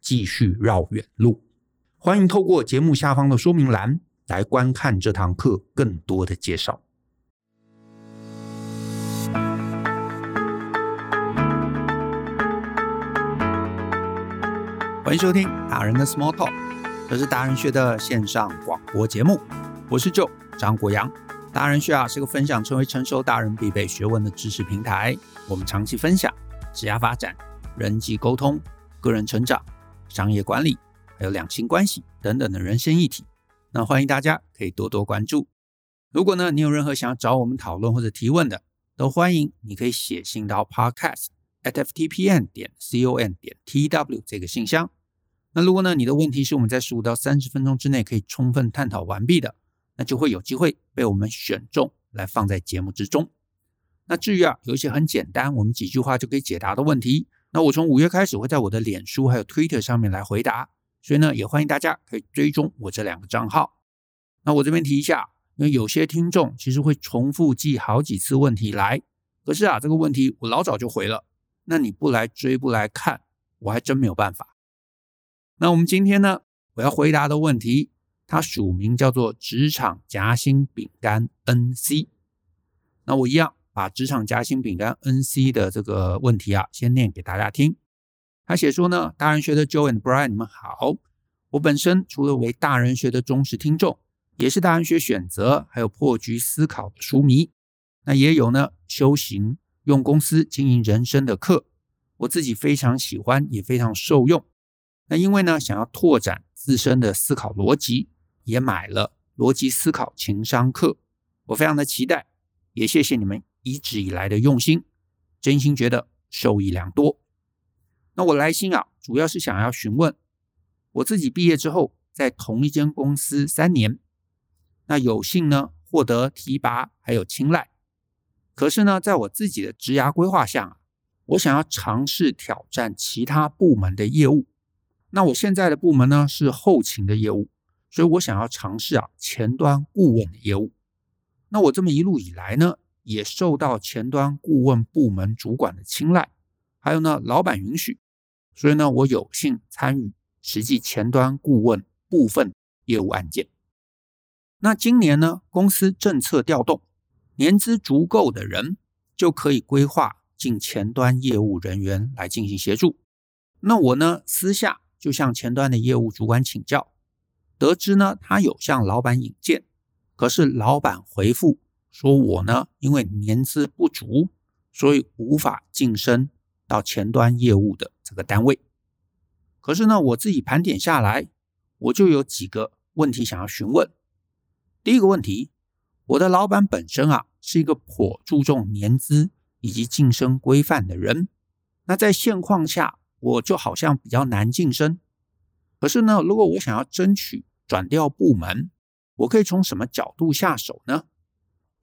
继续绕远路，欢迎透过节目下方的说明栏来观看这堂课更多的介绍。欢迎收听大人的 Small Talk，这是达人学的线上广播节目，我是 Joe 张国阳。达人学啊是个分享成为成熟达人必备学问的知识平台，我们长期分享职业发展、人际沟通、个人成长。商业管理，还有两性关系等等的人生议题，那欢迎大家可以多多关注。如果呢，你有任何想要找我们讨论或者提问的，都欢迎你可以写信到 podcast at ftpm 点 com 点 tw 这个信箱。那如果呢，你的问题是我们在十五到三十分钟之内可以充分探讨完毕的，那就会有机会被我们选中来放在节目之中。那至于啊，有一些很简单，我们几句话就可以解答的问题。那我从五月开始会在我的脸书还有 Twitter 上面来回答，所以呢，也欢迎大家可以追踪我这两个账号。那我这边提一下，因为有些听众其实会重复寄好几次问题来，可是啊，这个问题我老早就回了，那你不来追不来看，我还真没有办法。那我们今天呢，我要回答的问题，它署名叫做职场夹心饼干 NC，那我一样。把职场夹心饼干 NC 的这个问题啊，先念给大家听。他写说呢，大人学的 Joe and Brian，你们好。我本身除了为大人学的忠实听众，也是大人学选择还有破局思考的书迷。那也有呢，修行用公司经营人生的课，我自己非常喜欢，也非常受用。那因为呢，想要拓展自身的思考逻辑，也买了逻辑思考情商课。我非常的期待，也谢谢你们。一直以来的用心，真心觉得受益良多。那我来信啊，主要是想要询问，我自己毕业之后，在同一间公司三年，那有幸呢获得提拔还有青睐。可是呢，在我自己的职涯规划下，我想要尝试挑战其他部门的业务。那我现在的部门呢是后勤的业务，所以我想要尝试啊前端顾问的业务。那我这么一路以来呢，也受到前端顾问部门主管的青睐，还有呢，老板允许，所以呢，我有幸参与实际前端顾问部分业务案件。那今年呢，公司政策调动，年资足够的人就可以规划进前端业务人员来进行协助。那我呢，私下就向前端的业务主管请教，得知呢，他有向老板引荐，可是老板回复。说我呢，因为年资不足，所以无法晋升到前端业务的这个单位。可是呢，我自己盘点下来，我就有几个问题想要询问。第一个问题，我的老板本身啊是一个颇注重年资以及晋升规范的人，那在现况下，我就好像比较难晋升。可是呢，如果我想要争取转调部门，我可以从什么角度下手呢？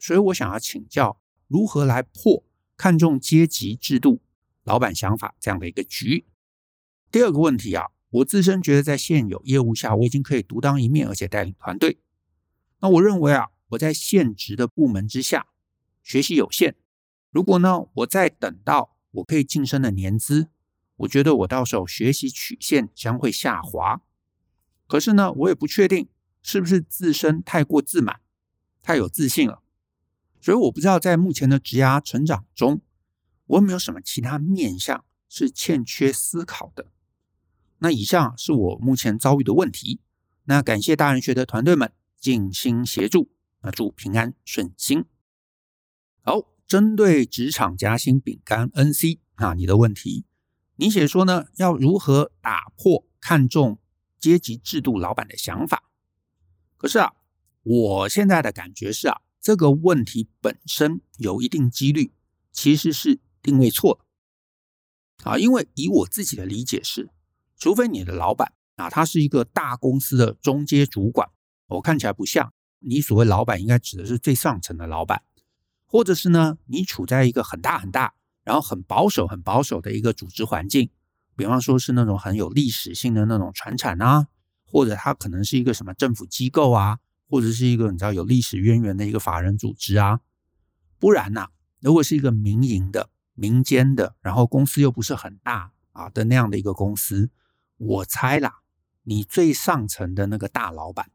所以我想要请教如何来破看重阶级制度、老板想法这样的一个局。第二个问题啊，我自身觉得在现有业务下，我已经可以独当一面，而且带领团队。那我认为啊。我在现职的部门之下学习有限，如果呢，我再等到我可以晋升的年资，我觉得我到时候学习曲线将会下滑。可是呢，我也不确定是不是自身太过自满、太有自信了，所以我不知道在目前的职涯成长中，我有没有什么其他面向是欠缺思考的。那以上是我目前遭遇的问题。那感谢大人学的团队们尽心协助。那祝平安顺心。好，针对职场夹心饼干 NC 啊，你的问题，你写说呢，要如何打破看重阶级制度老板的想法？可是啊，我现在的感觉是啊，这个问题本身有一定几率其实是定位错了啊，因为以我自己的理解是，除非你的老板啊，他是一个大公司的中阶主管，我看起来不像。你所谓老板，应该指的是最上层的老板，或者是呢，你处在一个很大很大，然后很保守、很保守的一个组织环境，比方说是那种很有历史性的那种传产啊，或者他可能是一个什么政府机构啊，或者是一个你知道有历史渊源的一个法人组织啊，不然呐、如果是一个民营的、民间的，然后公司又不是很大啊的那样的一个公司，我猜啦，你最上层的那个大老板。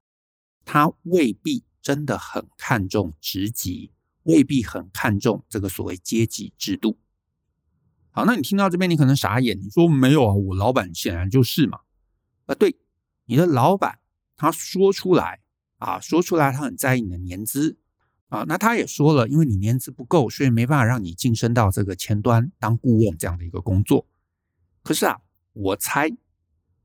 他未必真的很看重职级，未必很看重这个所谓阶级制度。好，那你听到这边，你可能傻眼，你说没有啊？我老板显然就是嘛。啊，对，你的老板他说出来啊，说出来他很在意你的年资啊，那他也说了，因为你年资不够，所以没办法让你晋升到这个前端当顾问这样的一个工作。可是啊，我猜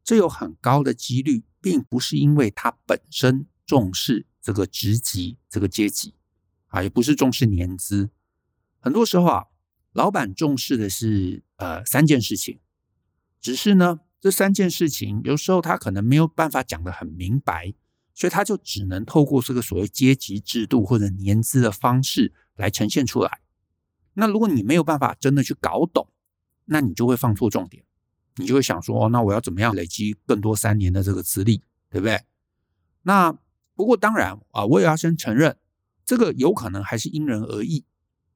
这有很高的几率，并不是因为他本身。重视这个职级、这个阶级啊，也不是重视年资。很多时候啊，老板重视的是呃三件事情，只是呢，这三件事情有时候他可能没有办法讲得很明白，所以他就只能透过这个所谓阶级制度或者年资的方式来呈现出来。那如果你没有办法真的去搞懂，那你就会放错重点，你就会想说，哦，那我要怎么样累积更多三年的这个资历，对不对？那不过当然啊，我也要先承认，这个有可能还是因人而异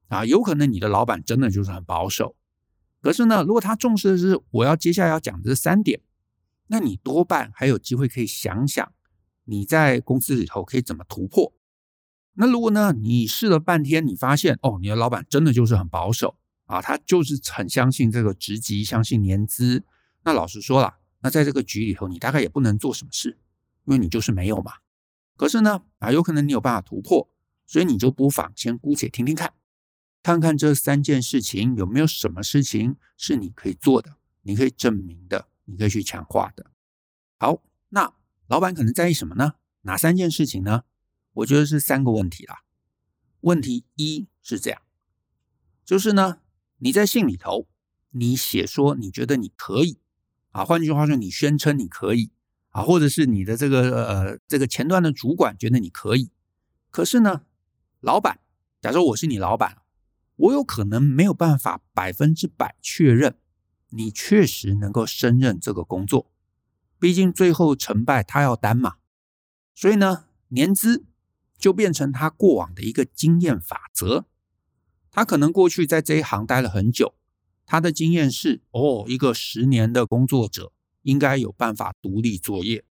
啊，有可能你的老板真的就是很保守。可是呢，如果他重视的是我要接下来要讲的这三点，那你多半还有机会可以想想你在公司里头可以怎么突破。那如果呢，你试了半天，你发现哦，你的老板真的就是很保守啊，他就是很相信这个职级，相信年资。那老实说了，那在这个局里头，你大概也不能做什么事，因为你就是没有嘛。可是呢，啊，有可能你有办法突破，所以你就不妨先姑且听听看，看看这三件事情有没有什么事情是你可以做的，你可以证明的，你可以去强化的。好，那老板可能在意什么呢？哪三件事情呢？我觉得是三个问题啦。问题一是这样，就是呢，你在信里头你写说你觉得你可以，啊，换句话说，你宣称你可以。啊，或者是你的这个呃这个前端的主管觉得你可以，可是呢，老板，假如我是你老板，我有可能没有办法百分之百确认你确实能够胜任这个工作，毕竟最后成败他要担嘛。所以呢，年资就变成他过往的一个经验法则，他可能过去在这一行待了很久，他的经验是哦，一个十年的工作者。应该有办法独立作业。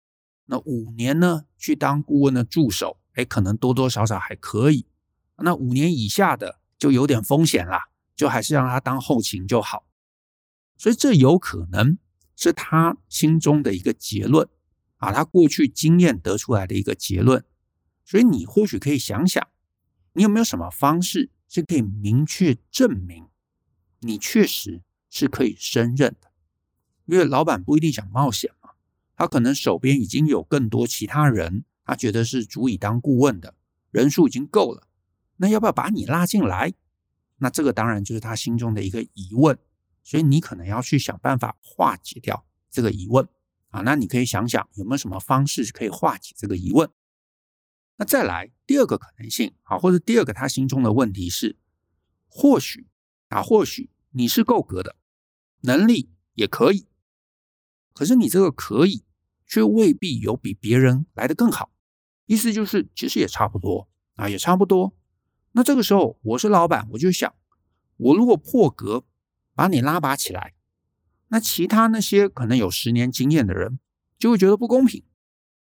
那五年呢？去当顾问的助手，哎，可能多多少少还可以。那五年以下的就有点风险啦，就还是让他当后勤就好。所以这有可能是他心中的一个结论啊，他过去经验得出来的一个结论。所以你或许可以想想，你有没有什么方式是可以明确证明你确实是可以胜任的？因为老板不一定想冒险嘛，他可能手边已经有更多其他人，他觉得是足以当顾问的人数已经够了，那要不要把你拉进来？那这个当然就是他心中的一个疑问，所以你可能要去想办法化解掉这个疑问啊。那你可以想想有没有什么方式可以化解这个疑问。那再来第二个可能性啊，或者第二个他心中的问题是，或许啊，或许你是够格的，能力也可以，可是你这个可以，却未必有比别人来的更好。意思就是其实也差不多啊，也差不多。那这个时候我是老板，我就想，我如果破格把你拉拔起来，那其他那些可能有十年经验的人就会觉得不公平。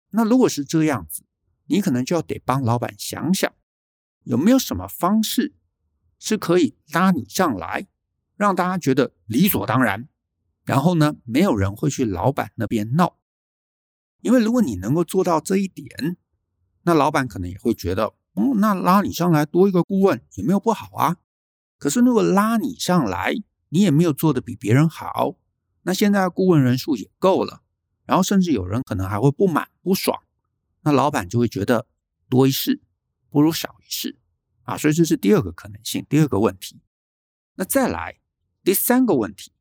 那如果是这样子，你可能就要得帮老板想想，有没有什么方式是可以拉你上来，让大家觉得理所当然，然后呢，没有人会去老板那边闹。因为如果你能够做到这一点，那老板可能也会觉得，哦，那拉你上来多一个顾问也没有不好啊。可是如果拉你上来，你也没有做得比别人好，那现在顾问人数也够了，然后甚至有人可能还会不满不爽。那老板就会觉得多一事不如少一事啊，所以这是第二个可能性，第二个问题。那再来第三个问题，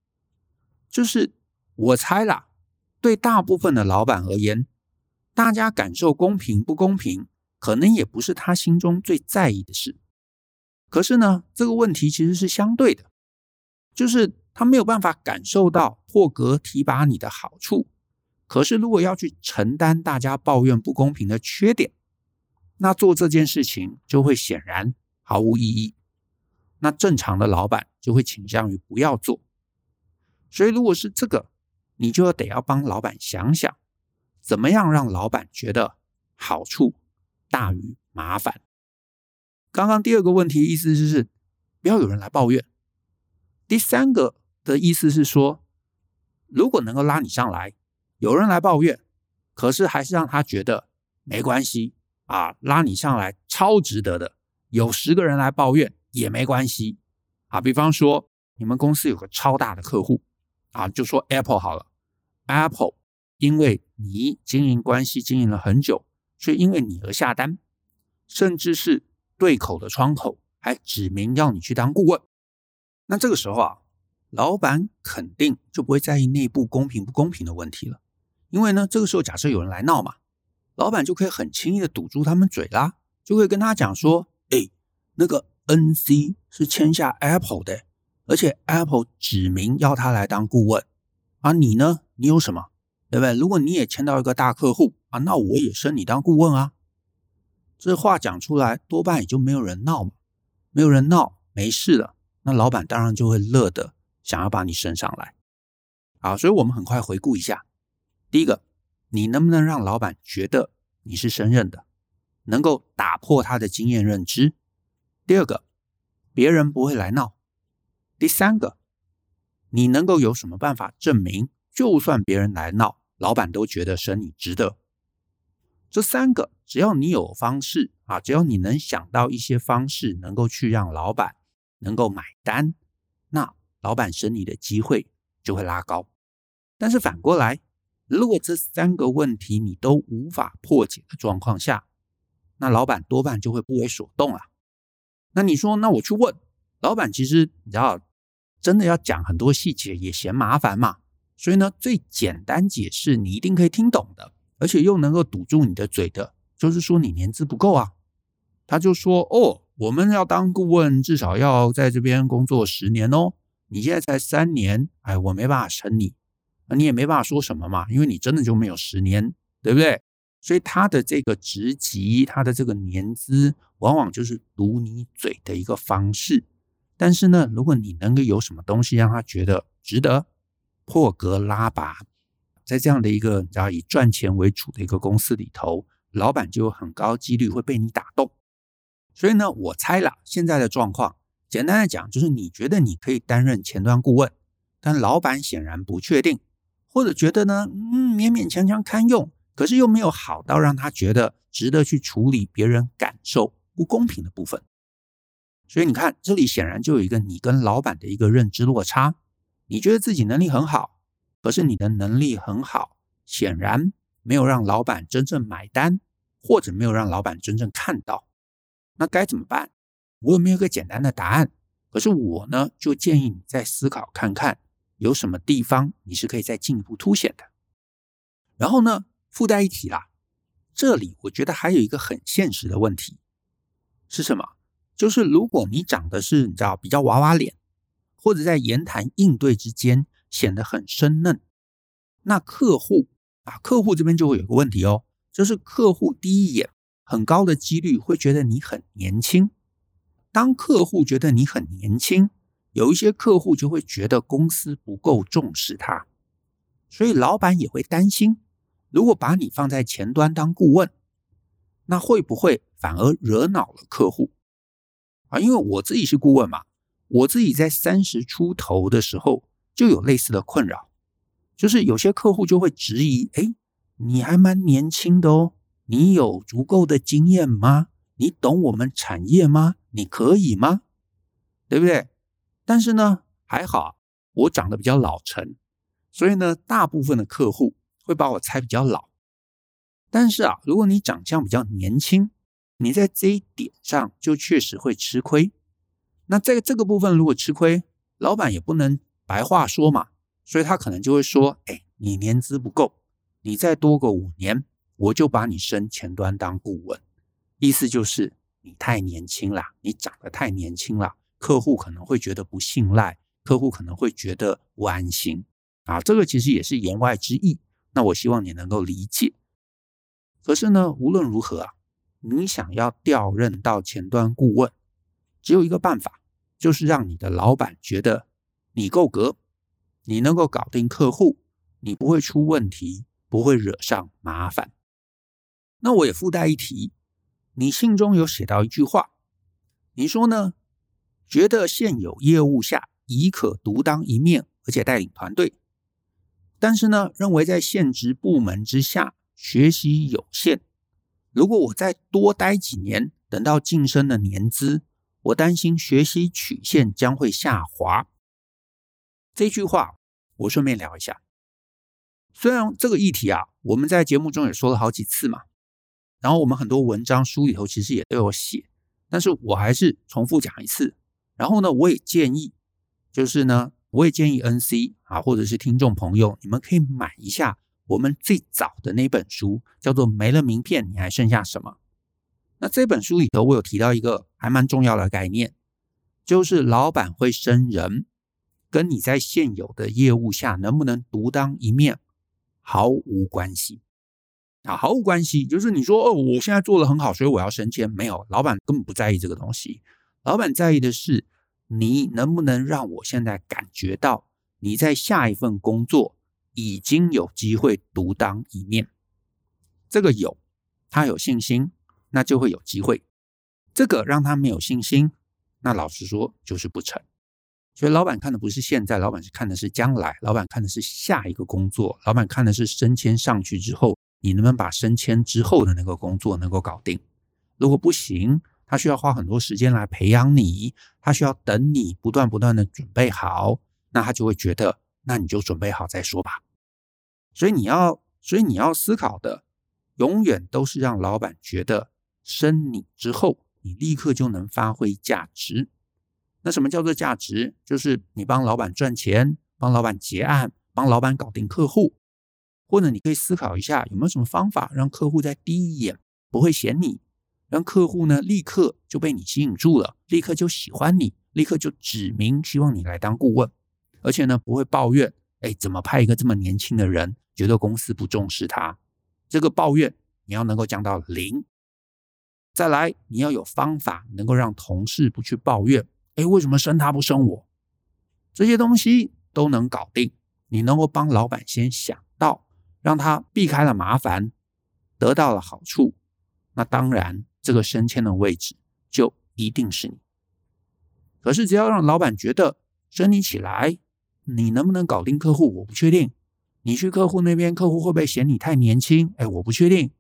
就是我猜啦，对大部分的老板而言，大家感受公平不公平，可能也不是他心中最在意的事。可是呢，这个问题其实是相对的，就是他没有办法感受到破格提拔你的好处。可是，如果要去承担大家抱怨不公平的缺点，那做这件事情就会显然毫无意义。那正常的老板就会倾向于不要做。所以，如果是这个，你就得要帮老板想想，怎么样让老板觉得好处大于麻烦。刚刚第二个问题意思就是不要有人来抱怨。第三个的意思是说，如果能够拉你上来。有人来抱怨，可是还是让他觉得没关系啊，拉你上来超值得的。有十个人来抱怨也没关系啊。比方说，你们公司有个超大的客户啊，就说 Apple 好了，Apple 因为你经营关系经营了很久，所以因为你而下单，甚至是对口的窗口还指明要你去当顾问。那这个时候啊，老板肯定就不会在意内部公平不公平的问题了。因为呢，这个时候假设有人来闹嘛，老板就可以很轻易的堵住他们嘴啦，就会跟他讲说：“哎，那个 NC 是签下 Apple 的，而且 Apple 指明要他来当顾问啊，你呢，你有什么？对不对？如果你也签到一个大客户啊，那我也升你当顾问啊。这话讲出来，多半也就没有人闹嘛，没有人闹，没事了，那老板当然就会乐得想要把你升上来。好，所以我们很快回顾一下。第一个，你能不能让老板觉得你是胜任的，能够打破他的经验认知？第二个，别人不会来闹。第三个，你能够有什么办法证明，就算别人来闹，老板都觉得升你值得？这三个，只要你有方式啊，只要你能想到一些方式，能够去让老板能够买单，那老板升你的机会就会拉高。但是反过来，如果这三个问题你都无法破解的状况下，那老板多半就会不为所动了。那你说，那我去问老板，其实你知道，真的要讲很多细节也嫌麻烦嘛。所以呢，最简单解释你一定可以听懂的，而且又能够堵住你的嘴的，就是说你年资不够啊。他就说：“哦，我们要当顾问，至少要在这边工作十年哦。你现在才三年，哎，我没办法升你。”你也没办法说什么嘛，因为你真的就没有十年，对不对？所以他的这个职级，他的这个年资，往往就是堵你嘴的一个方式。但是呢，如果你能够有什么东西让他觉得值得破格拉拔，在这样的一个你知道以赚钱为主的一个公司里头，老板就有很高几率会被你打动。所以呢，我猜了现在的状况，简单的讲就是你觉得你可以担任前端顾问，但老板显然不确定。或者觉得呢，嗯，勉勉强强堪用，可是又没有好到让他觉得值得去处理别人感受不公平的部分。所以你看，这里显然就有一个你跟老板的一个认知落差。你觉得自己能力很好，可是你的能力很好，显然没有让老板真正买单，或者没有让老板真正看到。那该怎么办？我有没有一个简单的答案？可是我呢，就建议你再思考看看，有什么地方你是可以再进一步凸显的。然后呢，附带一提啦，这里我觉得还有一个很现实的问题是什么？就是如果你长得是你知道比较娃娃脸，或者在言谈应对之间显得很生嫩，那客户啊，客户这边就会有个问题哦，就是客户第一眼很高的几率会觉得你很年轻。当客户觉得你很年轻，有一些客户就会觉得公司不够重视他，所以老板也会担心，如果把你放在前端当顾问，那会不会反而惹恼了客户？啊，因为我自己是顾问嘛，我自己在三十出头的时候就有类似的困扰，就是有些客户就会质疑：哎，你还蛮年轻的哦，你有足够的经验吗？你懂我们产业吗？你可以吗？对不对？但是呢，还好我长得比较老成，所以呢，大部分的客户会把我猜比较老。但是啊，如果你长相比较年轻，你在这一点上就确实会吃亏。那在这个部分如果吃亏，老板也不能白话说嘛，所以他可能就会说：“哎，你年资不够，你再多个五年，我就把你升前端当顾问。”意思就是你太年轻了，你长得太年轻了，客户可能会觉得不信赖，客户可能会觉得不安心啊。这个其实也是言外之意。那我希望你能够理解。可是呢，无论如何啊。你想要调任到前端顾问，只有一个办法，就是让你的老板觉得你够格，你能够搞定客户，你不会出问题，不会惹上麻烦。那我也附带一提，你信中有写到一句话，你说呢？觉得现有业务下已可独当一面，而且带领团队，但是呢，认为在现职部门之下学习有限。如果我再多待几年，等到晋升的年资，我担心学习曲线将会下滑。这句话我顺便聊一下。虽然这个议题啊，我们在节目中也说了好几次嘛，然后我们很多文章书里头其实也都有写，但是我还是重复讲一次。然后呢，我也建议，就是呢，我也建议 NC 啊，或者是听众朋友，你们可以买一下。我们最早的那本书叫做《没了名片，你还剩下什么》？那这本书里头，我有提到一个还蛮重要的概念，就是老板会升人，跟你在现有的业务下能不能独当一面毫无关系啊，毫无关系。就是你说哦，我现在做的很好，所以我要升迁，没有，老板根本不在意这个东西。老板在意的是你能不能让我现在感觉到你在下一份工作。已经有机会独当一面，这个有，他有信心，那就会有机会。这个让他没有信心，那老实说就是不成。所以老板看的不是现在，老板是看的是将来，老板看的是下一个工作，老板看的是升迁上去之后，你能不能把升迁之后的那个工作能够搞定？如果不行，他需要花很多时间来培养你，他需要等你不断不断的准备好，那他就会觉得。那你就准备好再说吧。所以你要，所以你要思考的，永远都是让老板觉得升你之后，你立刻就能发挥价值。那什么叫做价值？就是你帮老板赚钱，帮老板结案，帮老板搞定客户。或者你可以思考一下，有没有什么方法让客户在第一眼不会嫌你，让客户呢立刻就被你吸引住了，立刻就喜欢你，立刻就指明希望你来当顾问。而且呢，不会抱怨，哎，怎么派一个这么年轻的人，觉得公司不重视他？这个抱怨你要能够降到零。再来，你要有方法能够让同事不去抱怨，哎，为什么升他不升我？这些东西都能搞定。你能够帮老板先想，让他避开了麻烦，得到了好处，那当然这个升迁的位置就一定是你。可是只要让老板觉得升你起来，你能不能搞定客户？我不确定。你去客户那边，客户会不会嫌你太年轻？哎，我不确定。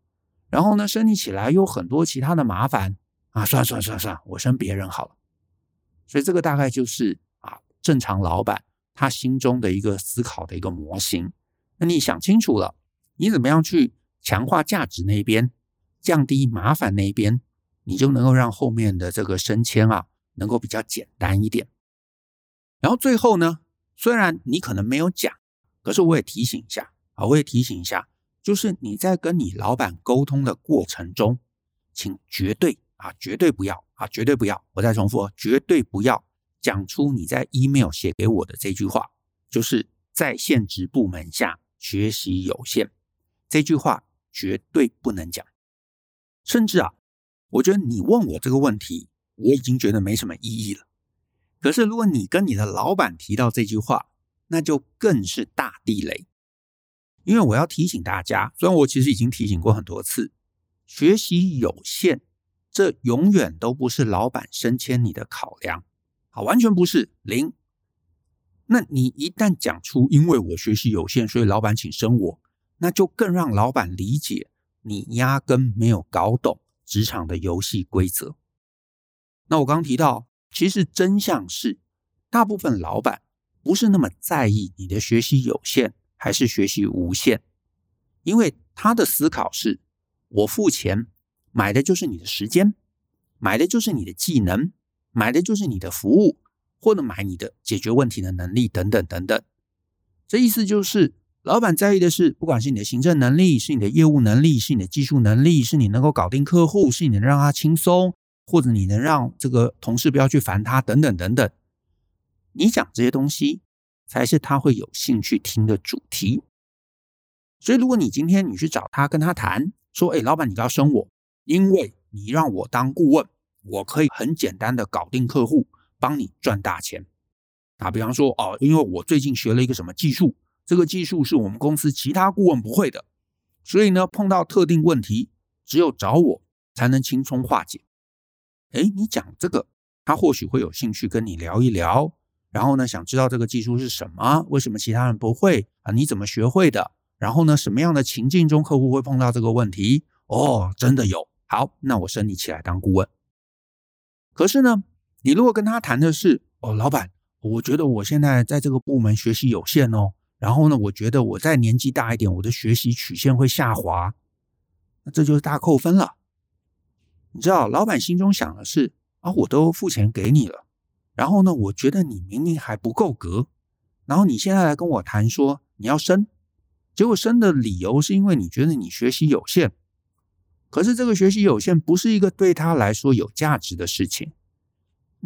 然后呢，升你起来有很多其他的麻烦啊！算了算了算了算了，我升别人好了。所以这个大概就是啊，正常老板他心中的一个思考的一个模型。那你想清楚了，你怎么样去强化价值那边，降低麻烦那边，你就能够让后面的这个升迁啊能够比较简单一点。然后最后呢，虽然你可能没有讲，可是我也提醒一下啊，我也提醒一下，就是你在跟你老板沟通的过程中，请绝对啊，绝对不要啊，绝对不要，我再重复，绝对不要讲出你在 email 写给我的这句话，就是在现职部门下学习有限，这句话绝对不能讲。甚至啊，我觉得你问我这个问题，我已经觉得没什么意义了。可是如果你跟你的老板提到这句话，那就更是大地雷。因为我要提醒大家，虽然我其实已经提醒过很多次，学习有限，这永远都不是老板升迁你的考量，啊，完全不是零。那你一旦讲出因为我学习有限，所以老板请升我，那就更让老板理解。你压根没有搞懂职场的游戏规则。那我刚提到，其实真相是，大部分老板不是那么在意你的学习有限还是学习无限，因为他的思考是：我付钱买的就是你的时间，买的就是你的技能，买的就是你的服务，或者买你的解决问题的能力等等等等。这意思就是。老板在意的是，不管是你的行政能力，是你的业务能力，是你的技术能力，是你能够搞定客户，是你能让他轻松，或者你能让这个同事不要去烦他，等等等等。你讲这些东西，才是他会有兴趣听的主题。所以，如果你今天你去找他，跟他谈说：“哎，老板，你要升我，因为你让我当顾问，我可以很简单的搞定客户，帮你赚大钱。”啊，比方说，哦，因为我最近学了一个什么技术。这个技术是我们公司其他顾问不会的，所以呢，碰到特定问题，只有找我才能轻松化解。哎，你讲这个，他或许会有兴趣跟你聊一聊，然后呢，想知道这个技术是什么，为什么其他人不会啊？你怎么学会的？然后呢，什么样的情境中客户会碰到这个问题？哦，真的有。好，那我升你起来当顾问。可是呢，你如果跟他谈的是，哦，老板，我觉得我现在在这个部门学习有限哦。然后呢，我觉得我再年纪大一点，我的学习曲线会下滑，那这就是大扣分了。你知道，老板心中想的是啊，我都付钱给你了，然后呢，我觉得你明明还不够格，然后你现在来跟我谈说你要升，结果升的理由是因为你觉得你学习有限，可是这个学习有限不是一个对他来说有价值的事情，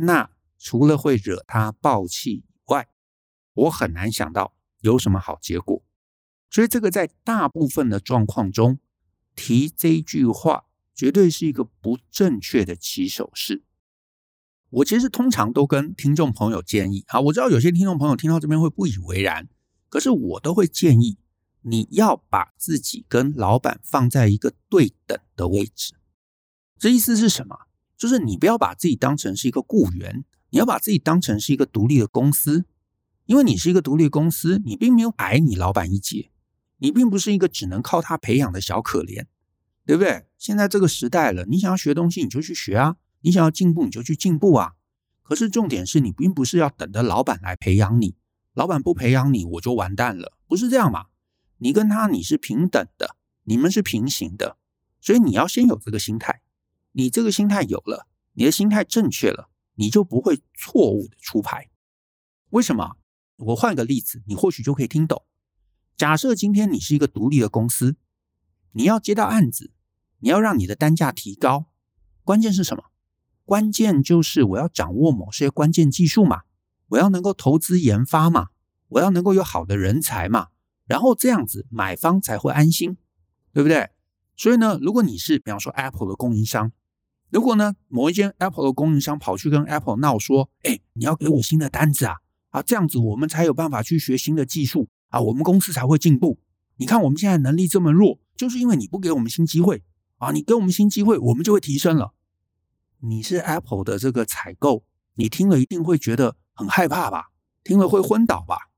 那除了会惹他爆气以外，我很难想到。有什么好结果？所以这个在大部分的状况中提这一句话，绝对是一个不正确的起手式。我其实通常都跟听众朋友建议啊，我知道有些听众朋友听到这边会不以为然，可是我都会建议你要把自己跟老板放在一个对等的位置。这意思是什么？就是你不要把自己当成是一个雇员，你要把自己当成是一个独立的公司。因为你是一个独立公司，你并没有矮你老板一截，你并不是一个只能靠他培养的小可怜，对不对？现在这个时代了，你想要学东西你就去学啊，你想要进步你就去进步啊。可是重点是你并不是要等着老板来培养你，老板不培养你我就完蛋了，不是这样嘛？你跟他你是平等的，你们是平行的，所以你要先有这个心态。你这个心态有了，你的心态正确了，你就不会错误的出牌。为什么？我换个例子，你或许就可以听懂。假设今天你是一个独立的公司，你要接到案子，你要让你的单价提高，关键是什么？关键就是我要掌握某些关键技术嘛，我要能够投资研发嘛，我要能够有好的人才嘛，然后这样子买方才会安心，对不对？所以呢，如果你是比方说 Apple 的供应商，如果呢某一间 Apple 的供应商跑去跟 Apple 闹说，哎，你要给我新的单子啊。啊，这样子我们才有办法去学新的技术啊，我们公司才会进步。你看我们现在能力这么弱，就是因为你不给我们新机会啊！你给我们新机会，我们就会提升了。你是 Apple 的这个采购，你听了一定会觉得很害怕吧？听了会昏倒吧？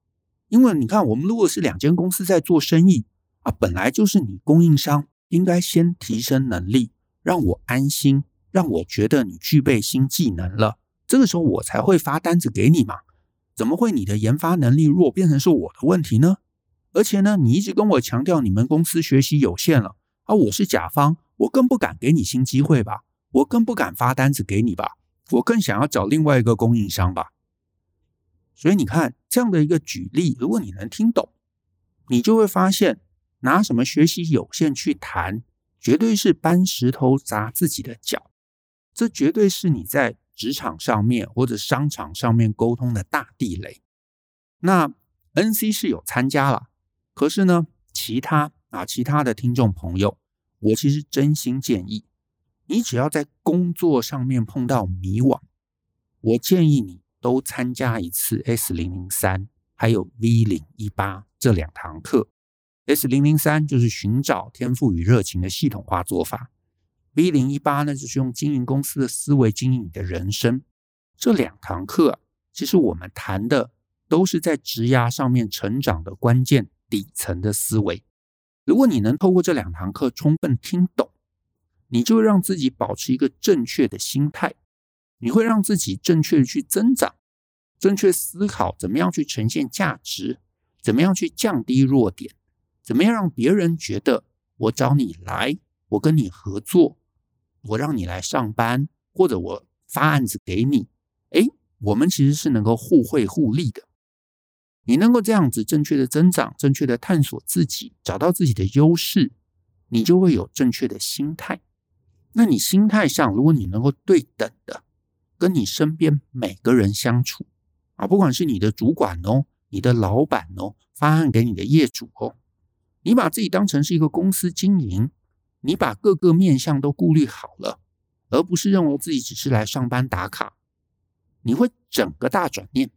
因为你看，我们如果是两间公司在做生意啊，本来就是你供应商应该先提升能力，让我安心，让我觉得你具备新技能了，这个时候我才会发单子给你嘛。怎么会你的研发能力弱变成是我的问题呢？而且呢，你一直跟我强调你们公司学习有限了，而我是甲方，我更不敢给你新机会吧，我更不敢发单子给你吧。我更想要找另外一个供应商吧。所以你看这样的一个举例，如果你能听懂，你就会发现，拿什么学习有限去谈，绝对是搬石头砸自己的脚。这绝对是你在职场上面或者商场上面沟通的大地雷。那 NC 是有参加了，可是呢，其他啊其他的听众朋友，我其实真心建议，你只要在工作上面碰到迷惘，我建议你都参加一次 S 零零三还有 V 零一八这两堂课。S 零零三就是寻找天赋与热情的系统化做法，V 零一八呢就是用经营公司的思维经营你的人生。这两堂课，其实我们谈的都是在职涯上面成长的关键底层的思维。如果你能透过这两堂课充分听懂，你就会让自己保持一个正确的心态，你会让自己正确的去增长，正确思考怎么样去呈现价值，怎么样去降低弱点。怎么样让别人觉得我找你来，我跟你合作，我让你来上班，或者我发案子给你，哎，我们其实是能够互惠互利的。你能够这样子正确的增长，正确的探索自己，找到自己的优势，你就会有正确的心态。那你心态上，如果你能够对等的跟你身边每个人相处啊，不管是你的主管哦，你的老板哦，发案给你的业主哦。你把自己当成是一个公司经营，你把各个面向都顾虑好了，而不是认为自己只是来上班打卡，你会整个大转念。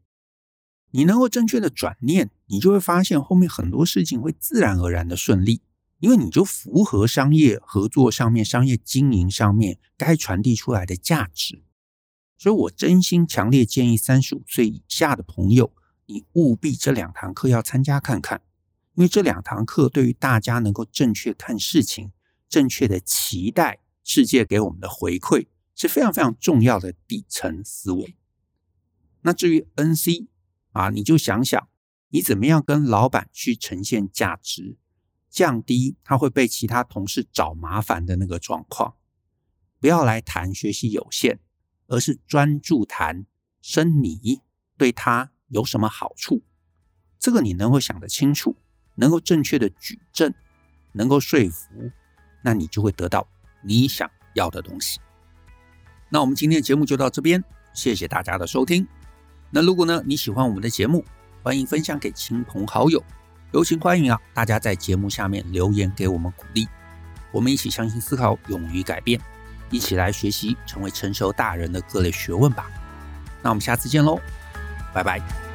你能够正确的转念，你就会发现后面很多事情会自然而然的顺利，因为你就符合商业合作上面、商业经营上面该传递出来的价值。所以我真心强烈建议三十五岁以下的朋友，你务必这两堂课要参加看看。因为这两堂课对于大家能够正确看事情、正确的期待世界给我们的回馈是非常非常重要的底层思维。那至于 NC 啊，你就想想你怎么样跟老板去呈现价值，降低他会被其他同事找麻烦的那个状况。不要来谈学习有限，而是专注谈生你对他有什么好处。这个你能够想得清楚。能够正确的举证，能够说服，那你就会得到你想要的东西。那我们今天的节目就到这边，谢谢大家的收听。那如果呢你喜欢我们的节目，欢迎分享给亲朋好友，尤其欢迎啊大家在节目下面留言给我们鼓励。我们一起相信思考，勇于改变，一起来学习成为成熟大人的各类学问吧。那我们下次见喽，拜拜。